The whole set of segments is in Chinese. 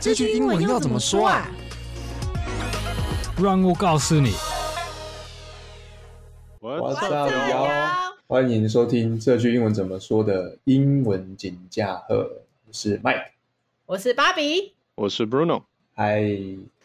这句英文要怎么说啊？让我告诉你。What's up, y'all？欢迎收听这句英文怎么说的英文锦驾鹤。我是 Mike，我是芭比，我是 Bruno。嗨，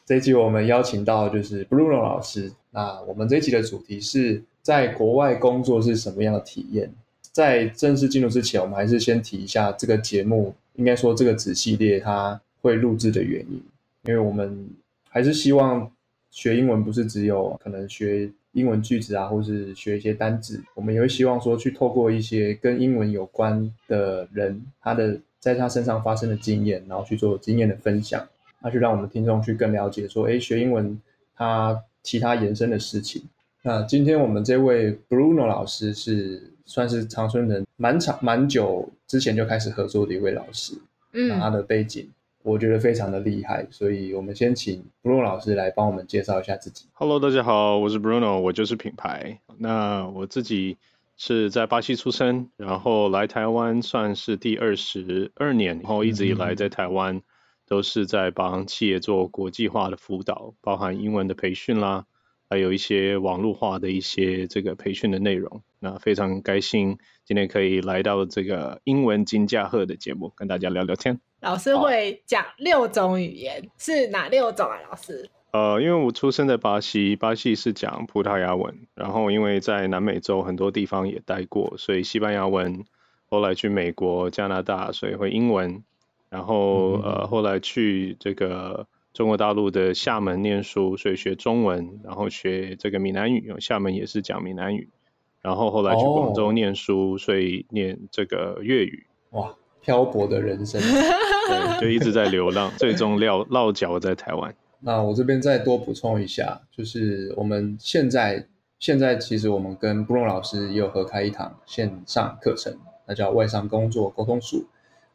这一集我们邀请到就是 Bruno 老师。那我们这一集的主题是在国外工作是什么样的体验？在正式进入之前，我们还是先提一下这个节目，应该说这个子系列它会录制的原因，因为我们还是希望学英文不是只有可能学。英文句子啊，或是学一些单字，我们也会希望说去透过一些跟英文有关的人，他的在他身上发生的经验，然后去做经验的分享，那去让我们听众去更了解说，哎，学英文他其他延伸的事情。那今天我们这位 Bruno 老师是算是长春人，蛮长蛮久之前就开始合作的一位老师，嗯，那他的背景。我觉得非常的厉害，所以我们先请 Bruno 老师来帮我们介绍一下自己。Hello，大家好，我是 Bruno，我就是品牌。那我自己是在巴西出生，然后来台湾算是第二十二年，然后一直以来在台湾都是在帮企业做国际化的辅导，包含英文的培训啦，还有一些网络化的一些这个培训的内容。那非常开心今天可以来到这个英文金驾鹤的节目，跟大家聊聊天。老师会讲六种语言，是哪六种啊？老师？呃，因为我出生在巴西，巴西是讲葡萄牙文，然后因为在南美洲很多地方也待过，所以西班牙文。后来去美国、加拿大，所以会英文。然后呃，后来去这个中国大陆的厦门念书，所以学中文，然后学这个闽南语，厦门也是讲闽南语。然后后来去广州念书，哦、所以念这个粤语。哇。漂泊的人生，对，就一直在流浪，最终落落脚在台湾。那我这边再多补充一下，就是我们现在现在其实我们跟 Bruno 老师也有合开一堂线上课程，那叫外商工作沟通术。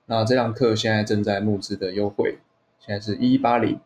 那这堂课现在正在募资的优惠，现在是一一八零。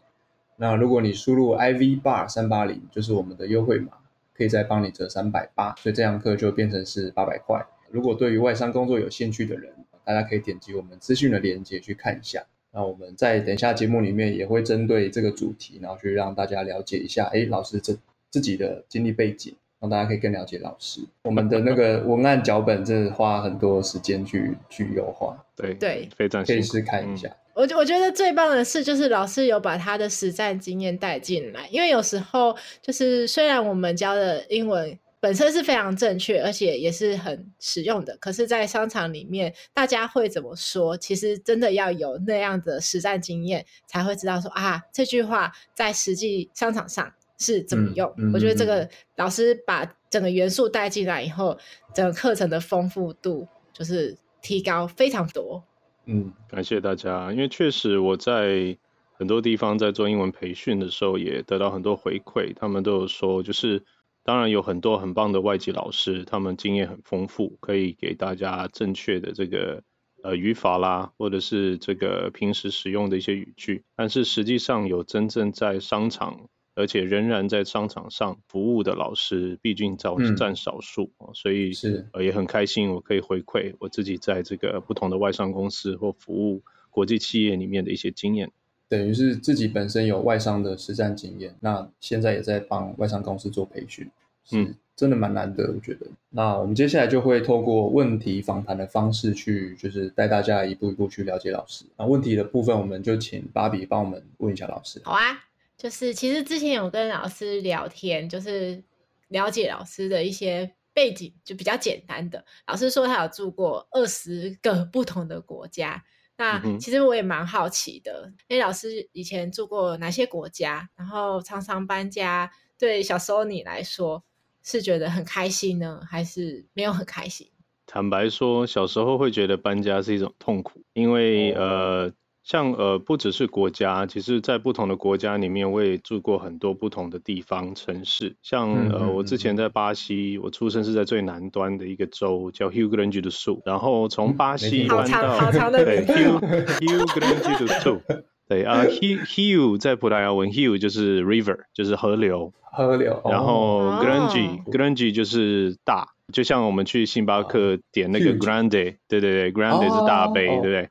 那如果你输入 IV bar 三八零，就是我们的优惠码，可以再帮你折三百八，所以这堂课就变成是八百块。如果对于外商工作有兴趣的人，大家可以点击我们资讯的链接去看一下。那我们在等一下节目里面也会针对这个主题，然后去让大家了解一下，哎，老师这自己的经历背景，让大家可以更了解老师。我们的那个 文案脚本真的花很多时间去去优化。对对，非常可以试看一下。我我觉得最棒的是，就是老师有把他的实战经验带进来，因为有时候就是虽然我们教的英文。本身是非常正确，而且也是很实用的。可是，在商场里面，大家会怎么说？其实真的要有那样的实战经验，才会知道说啊，这句话在实际商场上是怎么用。嗯嗯、我觉得这个老师把整个元素带进来以后，整个课程的丰富度就是提高非常多。嗯，感谢大家，因为确实我在很多地方在做英文培训的时候，也得到很多回馈，他们都有说就是。当然有很多很棒的外籍老师，他们经验很丰富，可以给大家正确的这个呃语法啦，或者是这个平时使用的一些语句。但是实际上有真正在商场，而且仍然在商场上服务的老师，毕竟占占少数，嗯，所以是呃也很开心，我可以回馈我自己在这个不同的外商公司或服务国际企业里面的一些经验。等于是自己本身有外商的实战经验，那现在也在帮外商公司做培训，嗯真的蛮难得，我觉得。嗯、那我们接下来就会透过问题访谈的方式去，就是带大家一步一步去了解老师。那问题的部分，我们就请芭比帮我们问一下老师。好啊，就是其实之前有跟老师聊天，就是了解老师的一些背景，就比较简单的。老师说他有住过二十个不同的国家。那其实我也蛮好奇的，因为老师以前住过哪些国家，然后常常搬家，对小时候你来说是觉得很开心呢，还是没有很开心？坦白说，小时候会觉得搬家是一种痛苦，因为呃。像呃不只是国家，其实在不同的国家里面，我也住过很多不同的地方城市。像呃我之前在巴西，我出生是在最南端的一个州叫 Rio Grande do Sul，然后从巴西搬到对 Rio Rio Grande do Sul，对啊 Rio Rio 在葡萄牙文 Rio 就是 river 就是河流，河流，然后 Grande Grande 就是大，就像我们去星巴克点那个 Grande，对对对，Grande 是大杯，对不对？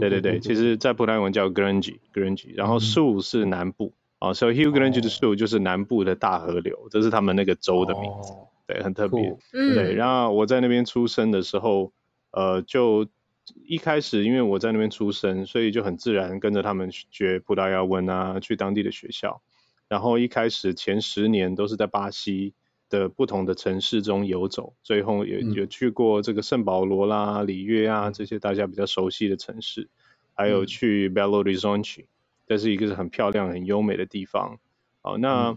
对对对，其实在葡萄牙文叫 Grange，Grange，然后 Sul 是南部啊，所以 Rio Grande do Sul 就是南部的大河流，这是他们那个州的名字，对，很特别。对，然后我在那边出生的时候，呃，就一开始因为我在那边出生，所以就很自然跟着他们学葡萄牙文啊，去当地的学校。然后一开始前十年都是在巴西的不同的城市中游走，最后也有去过这个圣保罗啦、里约啊这些大家比较熟悉的城市，还有去 Belo Horizonte，这是一个是很漂亮、很优美的地方。好，那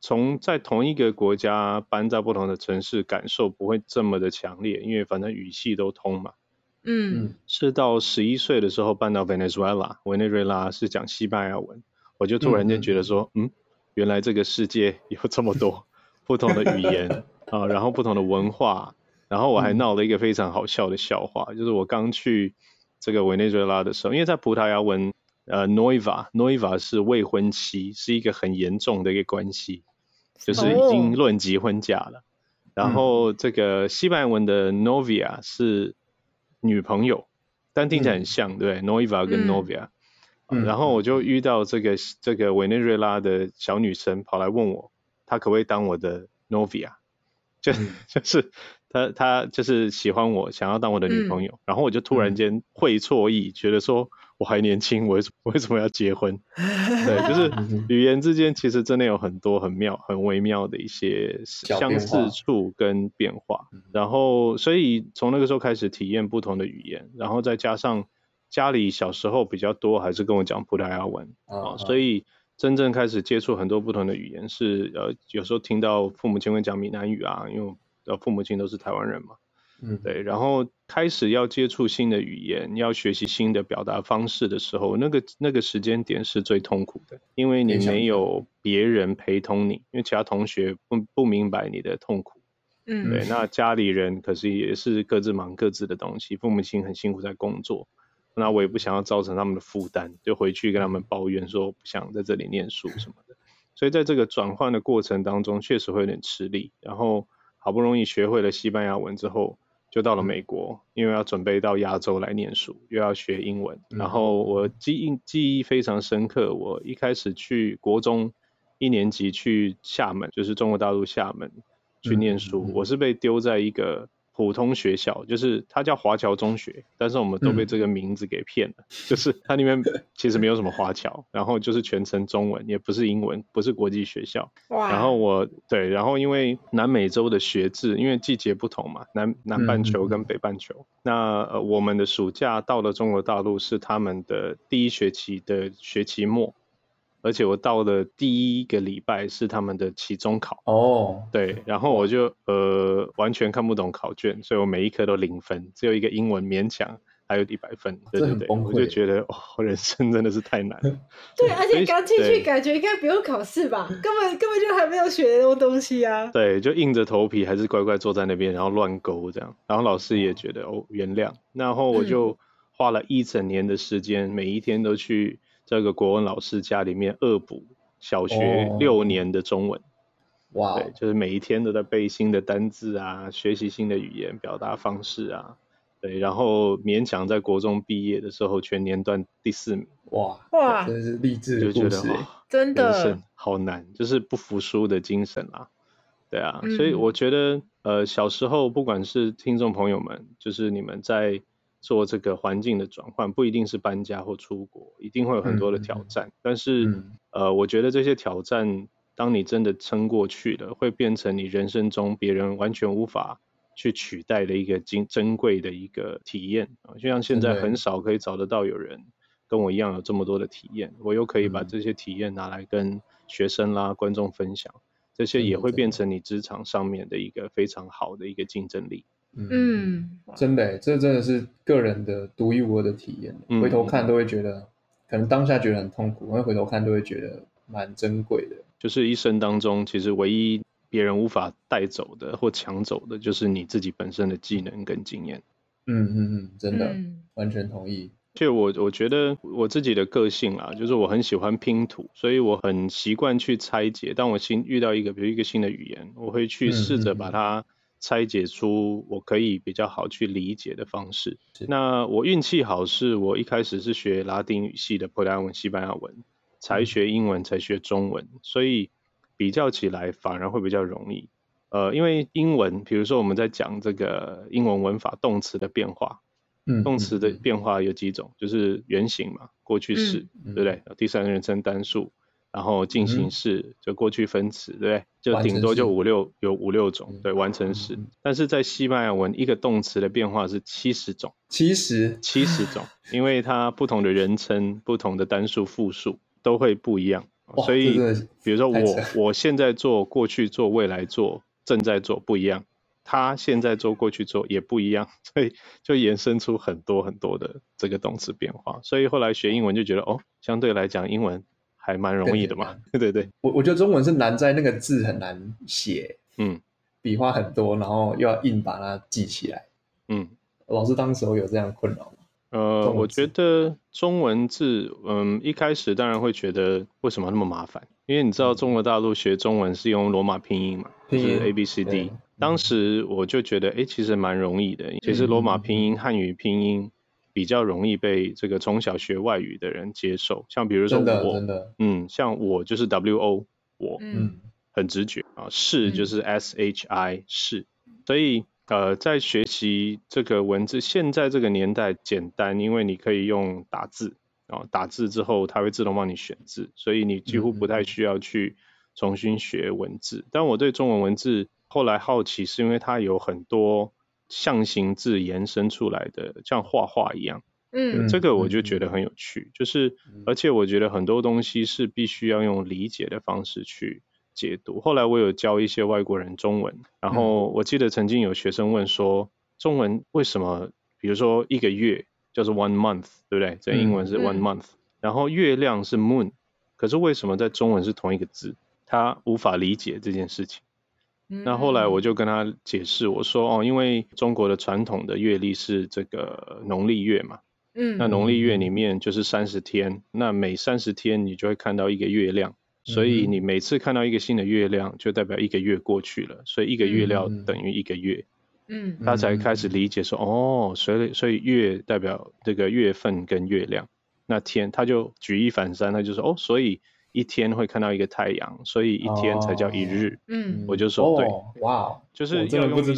从在同一个国家搬到不同的城市，感受不会这么的强烈，因为反正语系都通嘛。嗯，是到十一岁的时候搬到 Venezuela，委内瑞拉是讲西班牙文，我就突然间觉得说，嗯。原来这个世界有这么多不同的语言 啊，然后不同的文化，然后我还闹了一个非常好笑的笑话，嗯、就是我刚去这个委内瑞拉的时候，因为在葡萄牙文，呃，noiva，noiva 是未婚妻，是一个很严重的一个关系，就是已经论及婚嫁了。哦、然后这个西班牙文的 novia 是女朋友，但听起来很像，嗯、对，noiva 跟 novia。嗯。然后我就遇到这个这个委内瑞拉的小女生跑来问我，她可不可以当我的 novia，就就是他他就是喜欢我，想要当我的女朋友。然后我就突然间会错意，觉得说我还年轻，我为什 为什么要结婚？对，就是语言之间其实真的有很多很妙、很微妙的一些相似处跟变化。然后所以从那个时候开始体验不同的语言，然后再加上。家里小时候比较多，还是跟我讲葡萄牙文啊，uh. 所以真正开始接触很多不同的语言是呃，有时候听到父母亲会讲闽南语啊，因为呃父母亲都是台湾人嘛，嗯，对，然后开始要接触新的语言，要学习新的表达方式的时候，那个那个时间点是最痛苦的，因为你没有别人陪同你，因为其他同学不不明白你的痛苦，嗯，对，那家里人可是也是各自忙各自的东西，父母亲很辛苦在工作。那我也不想要造成他们的负担，就回去跟他们抱怨说不想在这里念书什么的。所以在这个转换的过程当中，确实会有点吃力。然后好不容易学会了西班牙文之后，就到了美国，因为要准备到亚洲来念书，又要学英文。然后我记忆记忆非常深刻，我一开始去国中一年级去厦门，就是中国大陆厦门去念书，我是被丢在一个。普通学校就是它叫华侨中学，但是我们都被这个名字给骗了。嗯、就是它里面 其实没有什么华侨，然后就是全程中文，也不是英文，不是国际学校。哇！然后我对，然后因为南美洲的学制，因为季节不同嘛，南南半球跟北半球，嗯、那呃我们的暑假到了中国大陆是他们的第一学期的学期末。而且我到的第一个礼拜是他们的期中考哦，oh. 对，然后我就呃完全看不懂考卷，所以我每一科都零分，只有一个英文勉强还有一百分，对对对，我就觉得哦，人生真的是太难了。对，而且刚进去感觉应该不用考试吧，根本根本就还没有学那么多东西啊。对，就硬着头皮还是乖乖坐在那边，然后乱勾这样，然后老师也觉得哦原谅，然后我就花了一整年的时间，嗯、每一天都去。这个国文老师家里面恶补小学六年的中文，哇、哦，对，就是每一天都在背新的单字啊，学习新的语言表达方式啊，对，然后勉强在国中毕业的时候全年段第四名，哇哇，真是励志的故事，就觉得真的。好难，就是不服输的精神啊，对啊，嗯、所以我觉得呃小时候不管是听众朋友们，就是你们在。做这个环境的转换，不一定是搬家或出国，一定会有很多的挑战。嗯、但是，嗯、呃，我觉得这些挑战，当你真的撑过去了，会变成你人生中别人完全无法去取代的一个珍珍贵的一个体验啊！就像现在很少可以找得到有人跟我一样有这么多的体验，嗯、我又可以把这些体验拿来跟学生啦、观众分享，这些也会变成你职场上面的一个非常好的一个竞争力。嗯，真的，这真的是个人的独一无二的体验。嗯、回头看都会觉得，可能当下觉得很痛苦，因为回头看都会觉得蛮珍贵的。就是一生当中，其实唯一别人无法带走的或抢走的，就是你自己本身的技能跟经验。嗯嗯嗯，真的，嗯、完全同意。就我我觉得我自己的个性啊，就是我很喜欢拼图，所以我很习惯去拆解。当我新遇到一个，比如一个新的语言，我会去试着把它。拆解出我可以比较好去理解的方式。那我运气好，是我一开始是学拉丁语系的葡萄牙文、西班牙文，才学英文，才学中文，所以比较起来反而会比较容易。呃，因为英文，比如说我们在讲这个英文文法动词的变化，嗯，动词的变化有几种，就是原形嘛，过去式，嗯、对不对？第三人称单数。然后进行式就过去分词，对不对？就顶多就五六有五六种，对，完成时。但是在西班牙文，一个动词的变化是七十种，七十七十种，因为它不同的人称、不同的单数、复数都会不一样。所以，比如说我我现在做、过去做、未来做、正在做不一样，他现在做、过去做也不一样，所以就衍生出很多很多的这个动词变化。所以后来学英文就觉得，哦，相对来讲英文。还蛮容易的嘛，对。对对，我我觉得中文是难在那个字很难写，嗯，笔画很多，然后又要硬把它记起来，嗯，老师当时候有这样困扰吗？呃，我觉得中文字，嗯，一开始当然会觉得为什么那么麻烦，因为你知道中国大陆学中文是用罗马拼音嘛，就是 A B C D，当时我就觉得，哎，其实蛮容易的，其实罗马拼音、汉语拼音。比较容易被这个从小学外语的人接受，像比如说我，嗯，像我就是 W O，我，嗯，很直觉啊，是就是 S H I 是，所以呃，在学习这个文字，现在这个年代简单，因为你可以用打字啊，打字之后它会自动帮你选字，所以你几乎不太需要去重新学文字。但我对中文文字后来好奇，是因为它有很多。象形字延伸出来的，像画画一样，嗯，这个我就觉得很有趣，就是，而且我觉得很多东西是必须要用理解的方式去解读。后来我有教一些外国人中文，然后我记得曾经有学生问说，中文为什么，比如说一个月叫做 one month，对不对？在英文是 one month，然后月亮是 moon，可是为什么在中文是同一个字？他无法理解这件事情。那后来我就跟他解释，我说哦，因为中国的传统的月历是这个农历月嘛，嗯，那农历月里面就是三十天，那每三十天你就会看到一个月亮，所以你每次看到一个新的月亮，就代表一个月过去了，所以一个月亮等于一个月，嗯，他才开始理解说哦，所以所以月代表这个月份跟月亮，那天他就举一反三，他就说哦，所以。一天会看到一个太阳，所以一天才叫一日。嗯、哦，我就说对，哇，就是要用一些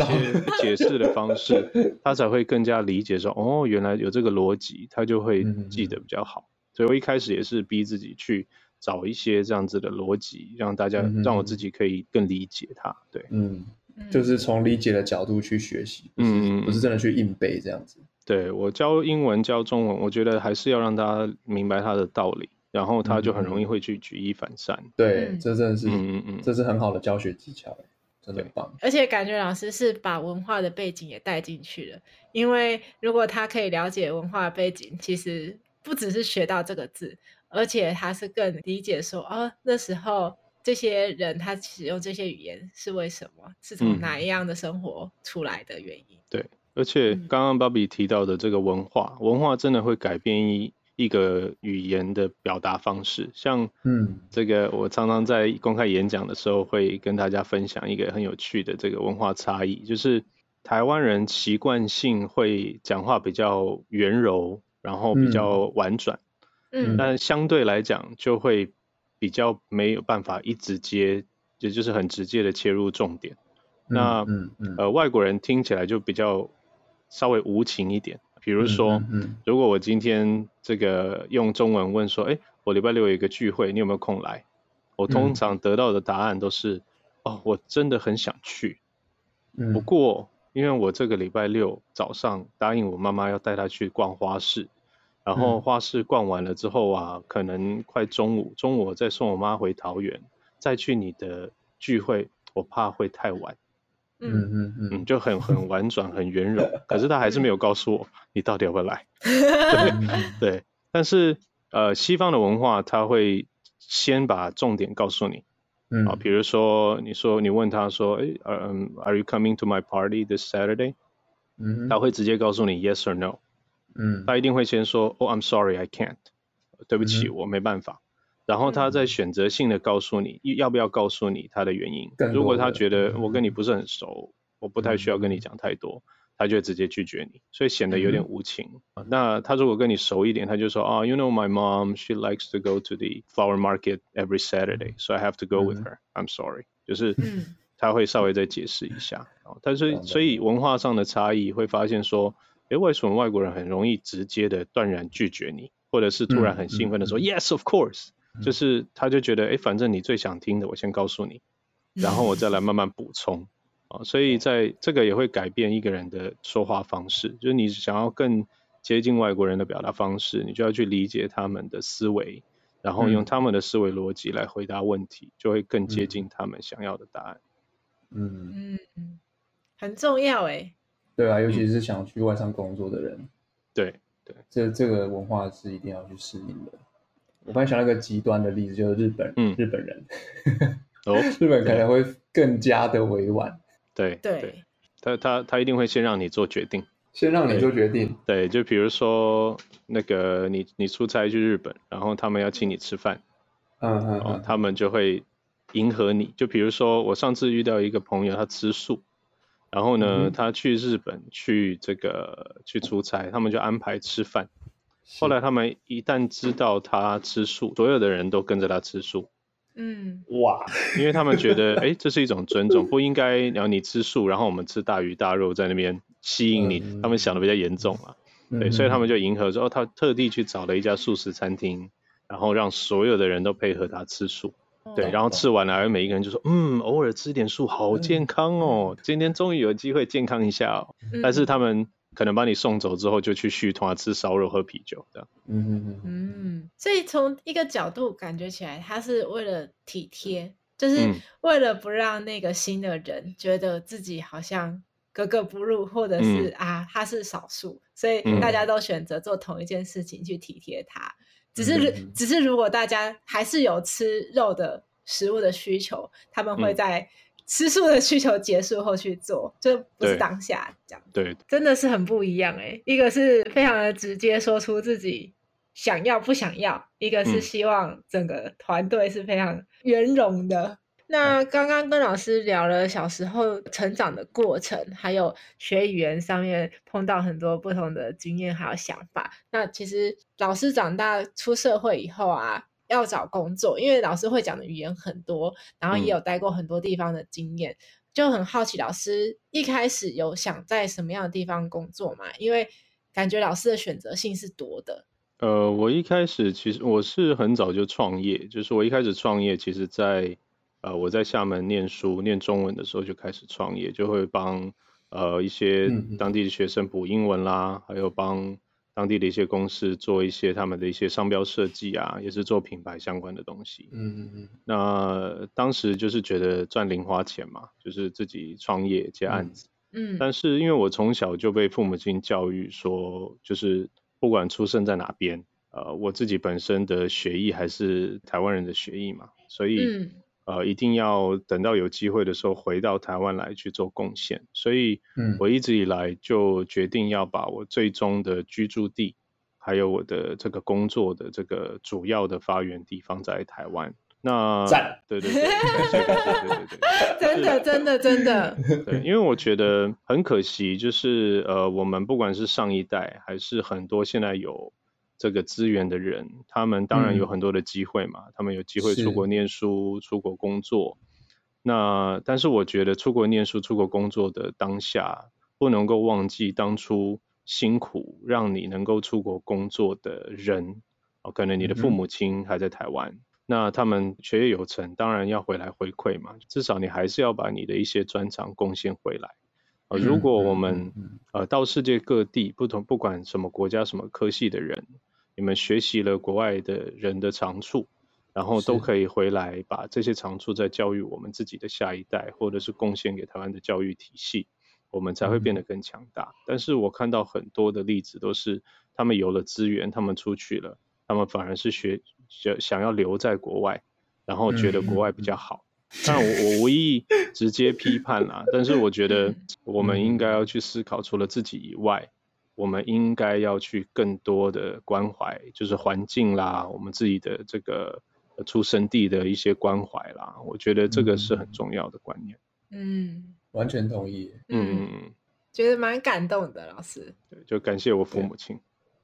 解释的方式，他才会更加理解说，哦，原来有这个逻辑，他就会记得比较好。嗯、所以我一开始也是逼自己去找一些这样子的逻辑，让大家、嗯、让我自己可以更理解它。对，嗯，就是从理解的角度去学习，嗯，不是真的去硬背这样子。对，我教英文教中文，我觉得还是要让大家明白它的道理。然后他就很容易会去举一反三。嗯、对，这真的是，嗯嗯这是很好的教学技巧，真的很棒。而且感觉老师是把文化的背景也带进去了，因为如果他可以了解文化背景，其实不只是学到这个字，而且他是更理解说，哦，那时候这些人他使用这些语言是为什么，是从哪一样的生活出来的原因。嗯、对，而且刚刚 Bobby 提到的这个文化，文化真的会改变一。一个语言的表达方式，像嗯，这个我常常在公开演讲的时候会跟大家分享一个很有趣的这个文化差异，就是台湾人习惯性会讲话比较圆柔，然后比较婉转，嗯，但相对来讲就会比较没有办法一直接，也就是很直接的切入重点。那嗯嗯。呃，外国人听起来就比较稍微无情一点。比如说，嗯嗯、如果我今天这个用中文问说，哎，我礼拜六有一个聚会，你有没有空来？我通常得到的答案都是，嗯、哦，我真的很想去。嗯、不过，因为我这个礼拜六早上答应我妈妈要带她去逛花市，然后花市逛完了之后啊，可能快中午，中午我再送我妈回桃园，再去你的聚会，我怕会太晚。嗯嗯嗯，就很很婉转，很圆融，可是他还是没有告诉我你到底要不要来。对，对，但是呃，西方的文化他会先把重点告诉你，嗯，啊，比如说你说你问他说，哎，嗯，Are you coming to my party this Saturday？嗯，他会直接告诉你 Yes or No。嗯，他一定会先说，Oh, I'm sorry, I can't。对不起，我没办法。然后他再选择性的告诉你，要不要告诉你他的原因。如果他觉得我跟你不是很熟，我不太需要跟你讲太多，他就会直接拒绝你，所以显得有点无情。嗯、那他如果跟你熟一点，他就说啊、oh,，You know my mom, she likes to go to the flower market every Saturday, so I have to go with her. I'm sorry，就是他会稍微再解释一下。但是所以文化上的差异会发现说，诶，为什么外国人很容易直接的断然拒绝你，或者是突然很兴奋的说、Yes, of course。就是他就觉得，哎，反正你最想听的，我先告诉你，然后我再来慢慢补充啊。所以在这个也会改变一个人的说话方式。就是你想要更接近外国人的表达方式，你就要去理解他们的思维，然后用他们的思维逻辑来回答问题，就会更接近他们想要的答案。嗯嗯，很重要哎。对啊，尤其是想去外商工作的人。嗯、对对，这这个文化是一定要去适应的。我刚才想到一个极端的例子，就是日本，嗯、日本人，哦，日本可能会更加的委婉。对对，他他他一定会先让你做决定，先让你做决定。对，对就比如说那个你你出差去日本，然后他们要请你吃饭，嗯嗯，哦，他们就会迎合你。就比如说我上次遇到一个朋友，他吃素，然后呢，嗯、他去日本去这个去出差，他们就安排吃饭。后来他们一旦知道他吃素，所有的人都跟着他吃素。嗯，哇，因为他们觉得，哎，这是一种尊重，不应该然后你吃素，然后我们吃大鱼大肉在那边吸引你。嗯、他们想的比较严重啊，嗯、对，所以他们就迎合说，哦，他特地去找了一家素食餐厅，然后让所有的人都配合他吃素。嗯、对，然后吃完了，而每一个人就说，嗯，偶尔吃点素好健康哦，今天终于有机会健康一下哦。嗯、但是他们。可能把你送走之后，就去续团吃烧肉、喝啤酒这样。嗯嗯嗯。所以从一个角度感觉起来，他是为了体贴，就是为了不让那个新的人觉得自己好像格格不入，或者是、嗯、啊他是少数，所以大家都选择做同一件事情去体贴他。只是、嗯、只是如果大家还是有吃肉的食物的需求，他们会在。吃素的需求结束后去做，就不是当下这样。对，真的是很不一样哎。一个是非常的直接说出自己想要不想要，一个是希望整个团队是非常圆融的。嗯、那刚刚跟老师聊了小时候成长的过程，还有学语言上面碰到很多不同的经验还有想法。那其实老师长大出社会以后啊。要找工作，因为老师会讲的语言很多，然后也有待过很多地方的经验，嗯、就很好奇老师一开始有想在什么样的地方工作嘛？因为感觉老师的选择性是多的。呃，我一开始其实我是很早就创业，就是我一开始创业，其实在呃我在厦门念书念中文的时候就开始创业，就会帮呃一些当地的学生补英文啦，嗯、还有帮。当地的一些公司做一些他们的一些商标设计啊，也是做品牌相关的东西。嗯嗯嗯。那当时就是觉得赚零花钱嘛，就是自己创业接案子。嗯。但是因为我从小就被父母亲教育说，就是不管出生在哪边，呃，我自己本身的血裔还是台湾人的血裔嘛，所以。嗯呃，一定要等到有机会的时候回到台湾来去做贡献，所以，我一直以来就决定要把我最终的居住地，还有我的这个工作的这个主要的发源地放在台湾。那，赞对对对，对对 对对，真的真的真的，对，因为我觉得很可惜，就是呃，我们不管是上一代，还是很多现在有。这个资源的人，他们当然有很多的机会嘛，嗯、他们有机会出国念书、出国工作。那但是我觉得出国念书、出国工作的当下，不能够忘记当初辛苦让你能够出国工作的人。哦，可能你的父母亲还在台湾，嗯、那他们学业有成，当然要回来回馈嘛。至少你还是要把你的一些专长贡献回来。呃，如果我们呃到世界各地不同，不管什么国家、什么科系的人。你们学习了国外的人的长处，然后都可以回来把这些长处再教育我们自己的下一代，或者是贡献给台湾的教育体系，我们才会变得更强大。嗯、但是我看到很多的例子都是，他们有了资源，他们出去了，他们反而是学想想要留在国外，然后觉得国外比较好。但我我无意直接批判啦，但是我觉得 我们应该要去思考，除了自己以外。我们应该要去更多的关怀，就是环境啦，我们自己的这个出生地的一些关怀啦，我觉得这个是很重要的观念。嗯，完全同意。嗯嗯嗯，觉得蛮感动的，老师。对，就感谢我父母亲。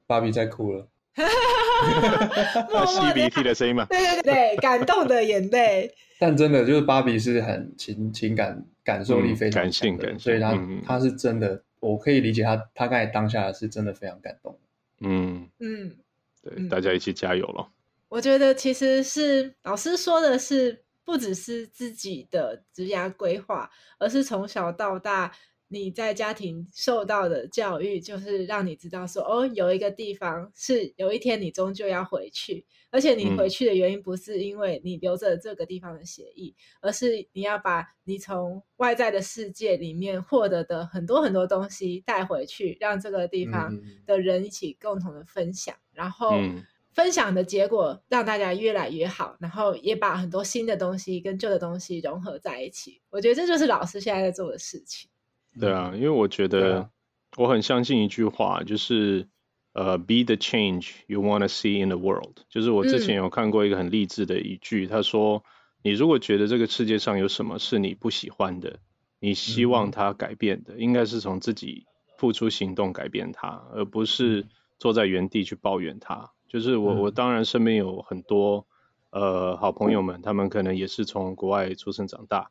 芭比在哭了，吸鼻涕的声音嘛。对对对，感动的眼泪。但真的就是芭比是很情情感感受力非常感性的，所以他他是真的，我可以理解他他刚才当下是真的非常感动。嗯嗯，对，大家一起加油咯。我觉得其实是老师说的是，不只是自己的职涯规划，而是从小到大你在家庭受到的教育，就是让你知道说，哦，有一个地方是有一天你终究要回去，而且你回去的原因不是因为你留着这个地方的血液，嗯、而是你要把你从外在的世界里面获得的很多很多东西带回去，让这个地方的人一起共同的分享，嗯、然后。嗯分享的结果让大家越来越好，然后也把很多新的东西跟旧的东西融合在一起。我觉得这就是老师现在在做的事情。对啊，因为我觉得我很相信一句话，就是呃、uh,，be the change you want to see in the world。就是我之前有看过一个很励志的一句，他、嗯、说：“你如果觉得这个世界上有什么是你不喜欢的，你希望它改变的，嗯、应该是从自己付出行动改变它，而不是坐在原地去抱怨它。”就是我，我当然身边有很多呃好朋友们，他们可能也是从国外出生长大，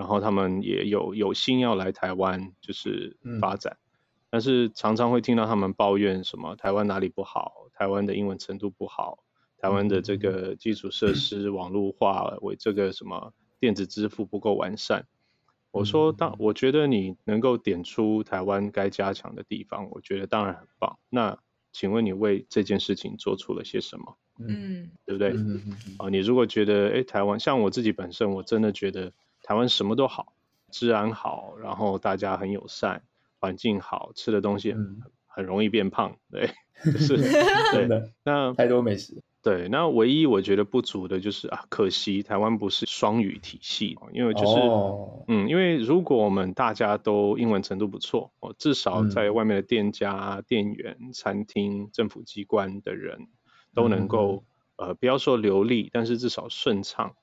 然后他们也有有心要来台湾就是发展，嗯、但是常常会听到他们抱怨什么台湾哪里不好，台湾的英文程度不好，台湾的这个基础设施网络化为这个什么电子支付不够完善。我说当我觉得你能够点出台湾该加强的地方，我觉得当然很棒。那请问你为这件事情做出了些什么？嗯，对不对？嗯嗯啊，你如果觉得，哎，台湾像我自己本身，我真的觉得台湾什么都好，治安好，然后大家很友善，环境好，吃的东西很、嗯、很容易变胖，对，就是对的。那太多美食。对，那唯一我觉得不足的就是啊，可惜台湾不是双语体系，因为就是、哦、嗯，因为如果我们大家都英文程度不错，哦，至少在外面的店家、嗯、店员、餐厅、政府机关的人都能够、嗯、呃，不要说流利，但是至少顺畅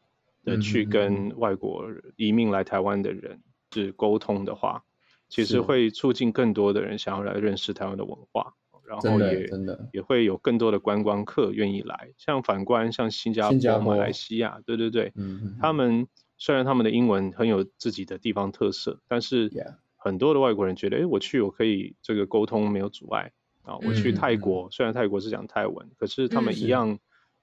的去跟外国移民来台湾的人是沟通的话，其实会促进更多的人想要来认识台湾的文化。然后也也会有更多的观光客愿意来，像反观像新加坡、马来西亚，对对对，他们虽然他们的英文很有自己的地方特色，但是很多的外国人觉得，哎，我去我可以这个沟通没有阻碍啊。我去泰国，嗯、虽然泰国是讲泰文，可是他们一样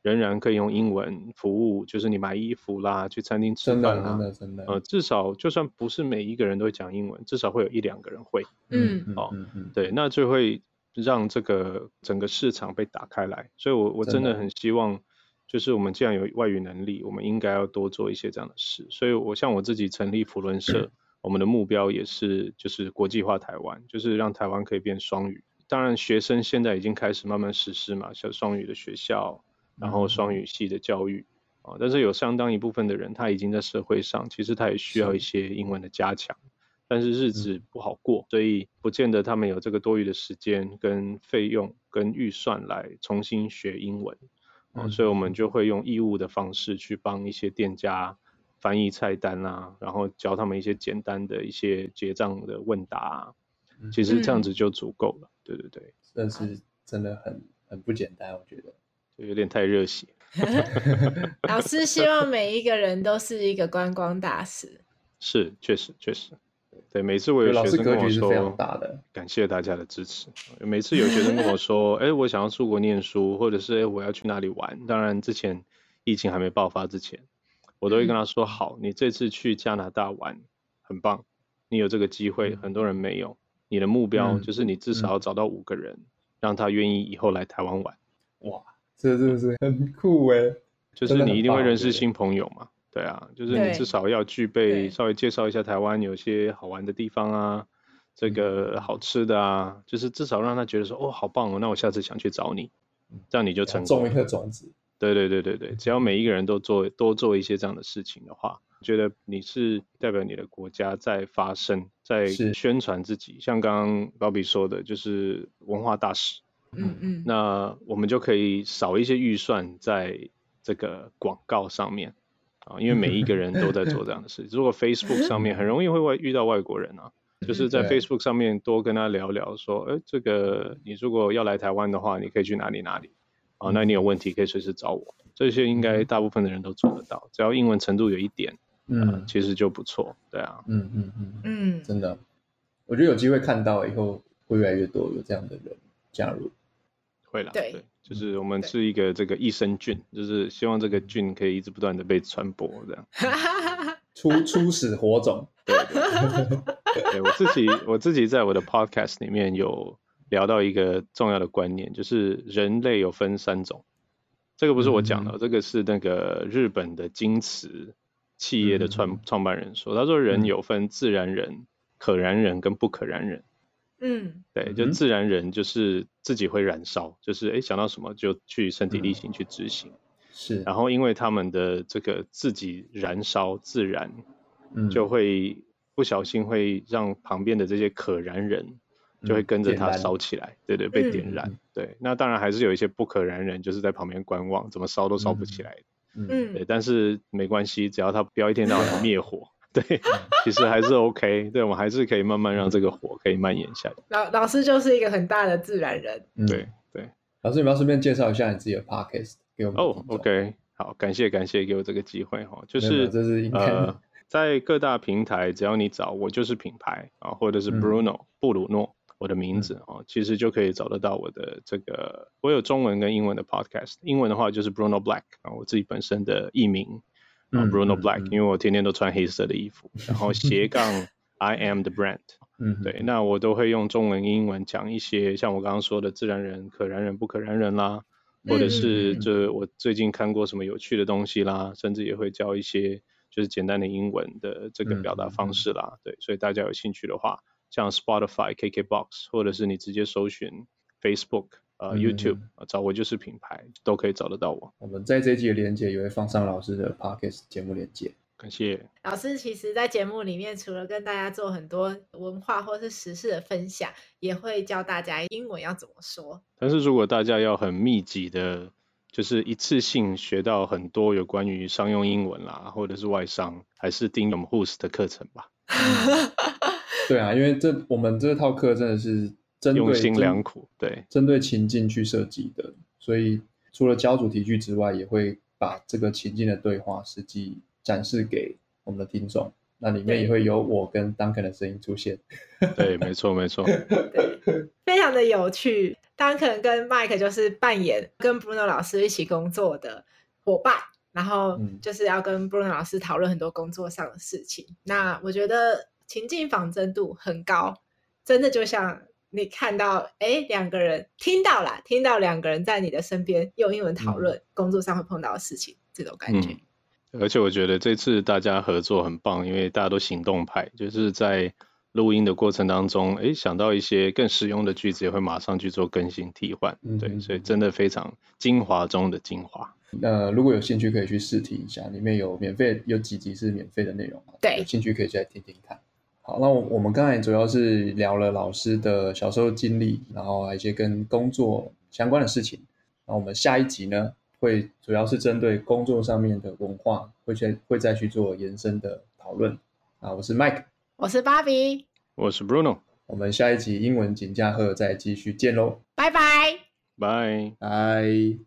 仍然可以用英文服务，就是你买衣服啦，去餐厅吃饭啦，真的真的，呃，至少就算不是每一个人都会讲英文，至少会有一两个人会，嗯，哦，嗯嗯对，那就会。让这个整个市场被打开来，所以我我真的很希望，就是我们既然有外语能力，我们应该要多做一些这样的事。所以，我像我自己成立福伦社，我们的目标也是就是国际化台湾，就是让台湾可以变双语。当然，学生现在已经开始慢慢实施嘛，像双语的学校，然后双语系的教育啊，但是有相当一部分的人，他已经在社会上，其实他也需要一些英文的加强。但是日子不好过，嗯、所以不见得他们有这个多余的时间、跟费用、跟预算来重新学英文，嗯、所以我们。就会用义务的方式去帮一些店家翻译菜单啊，然后教他们一些简单的一些结账的问答、啊，嗯、其实。这样子就足够了。对对对，但是真的很很不简单，我觉得就有点太热血。老师希望每一个人都是一个观光大使，是，确实确实。对，每次我有学生跟我说，的感谢大家的支持。每次有学生跟我说，哎，我想要出国念书，或者是哎，我要去哪里玩。当然，之前疫情还没爆发之前，我都会跟他说，好，你这次去加拿大玩很棒，你有这个机会，很多人没有。你的目标就是你至少要找到五个人，让他愿意以后来台湾玩。哇，这真的是很酷哎，就是你一定会认识新朋友嘛。对啊，就是你至少要具备稍微介绍一下台湾有些好玩的地方啊，这个好吃的啊，就是至少让他觉得说哦，好棒哦，那我下次想去找你，这样你就成功了。种一颗种子。对对对对对，只要每一个人都做多做一些这样的事情的话，觉得你是代表你的国家在发声，在宣传自己。像刚刚高比说的，就是文化大使。嗯嗯。那我们就可以少一些预算在这个广告上面。啊，因为每一个人都在做这样的事。如果 Facebook 上面很容易会外遇到外国人啊，就是在 Facebook 上面多跟他聊聊，说，哎，这个你如果要来台湾的话，你可以去哪里哪里啊？那你有问题可以随时找我。这些应该大部分的人都做得到，只要英文程度有一点，嗯，其实就不错，对啊，嗯嗯嗯嗯，真的，我觉得有机会看到以后会越来越多有这样的人加入，会啦，对，就是我们是一个这个益生菌，就是希望这个菌可以一直不断的被传播，这样，初初始火种，对对，对我自己我自己在我的 podcast 里面有聊到一个重要的观念，就是人类有分三种。这个不是我讲的，嗯、这个是那个日本的京瓷企业的创创办人说，他说人有分自然人、可燃人跟不可燃人。嗯，对，就自然人就是自己会燃烧，就是哎想到什么就去身体力行去执行。是、嗯，然后因为他们的这个自己燃烧自燃，就会不小心会让旁边的这些可燃人。就会跟着它烧起来，对对，被点燃。对，那当然还是有一些不可燃人，就是在旁边观望，怎么烧都烧不起来。嗯，对，但是没关系，只要他不要一天到晚灭火，对，其实还是 OK。对，我们还是可以慢慢让这个火可以蔓延下来。老老师就是一个很大的自然人。对对，老师，你要顺便介绍一下你自己的 Podcast 给我们。哦，OK，好，感谢感谢给我这个机会哈，就是这是呃，在各大平台，只要你找我就是品牌啊，或者是 Bruno 布鲁诺。我的名字哦，其实就可以找得到我的这个，我有中文跟英文的 podcast。英文的话就是 Bruno Black 啊，我自己本身的艺名啊，Bruno Black，因为我天天都穿黑色的衣服，然后斜杠 I am the brand。嗯，对，那我都会用中文、英文讲一些，像我刚刚说的自然人、可燃人、不可燃人啦，或者是这我最近看过什么有趣的东西啦，甚至也会教一些就是简单的英文的这个表达方式啦。对，所以大家有兴趣的话。像 Spotify、KKBox，或者是你直接搜寻 Facebook、呃、YouTube，找我就是品牌，都可以找得到我。我们在这一集的连接也会放上老师的 Podcast 节目连接。感谢老师。其实，在节目里面，除了跟大家做很多文化或是时事的分享，也会教大家英文要怎么说。但是如果大家要很密集的，就是一次性学到很多有关于商用英文啦，或者是外商，还是订我们 Who's 的课程吧。对啊，因为这我们这套课真的是针对用心良苦，对，针对情境去设计的，所以除了教主题句之外，也会把这个情境的对话实际展示给我们的听众。那里面也会有我跟 Duncan 的声音出现。对，没错，没错，对，非常的有趣。Duncan 跟 Mike 就是扮演跟 Bruno 老师一起工作的伙伴，然后就是要跟 Bruno 老师讨论很多工作上的事情。嗯、那我觉得。情境仿真度很高，真的就像你看到，哎，两个人听到了，听到两个人在你的身边用英文讨论工作上会碰到的事情，这种感觉。嗯，而且我觉得这次大家合作很棒，因为大家都行动派，就是在录音的过程当中，哎，想到一些更实用的句子，也会马上去做更新替换。嗯，对，所以真的非常精华中的精华。那如果有兴趣，可以去试听一下，里面有免费，有几集是免费的内容。对，有兴趣可以再听听看。好，那我我们刚才主要是聊了老师的小时候经历，然后还有一些跟工作相关的事情。那我们下一集呢，会主要是针对工作上面的文化，会再会再去做延伸的讨论。啊，我是 Mike，我是 Bobby，我是 Bruno。我们下一集英文金架厚再继续见喽，拜拜，拜拜。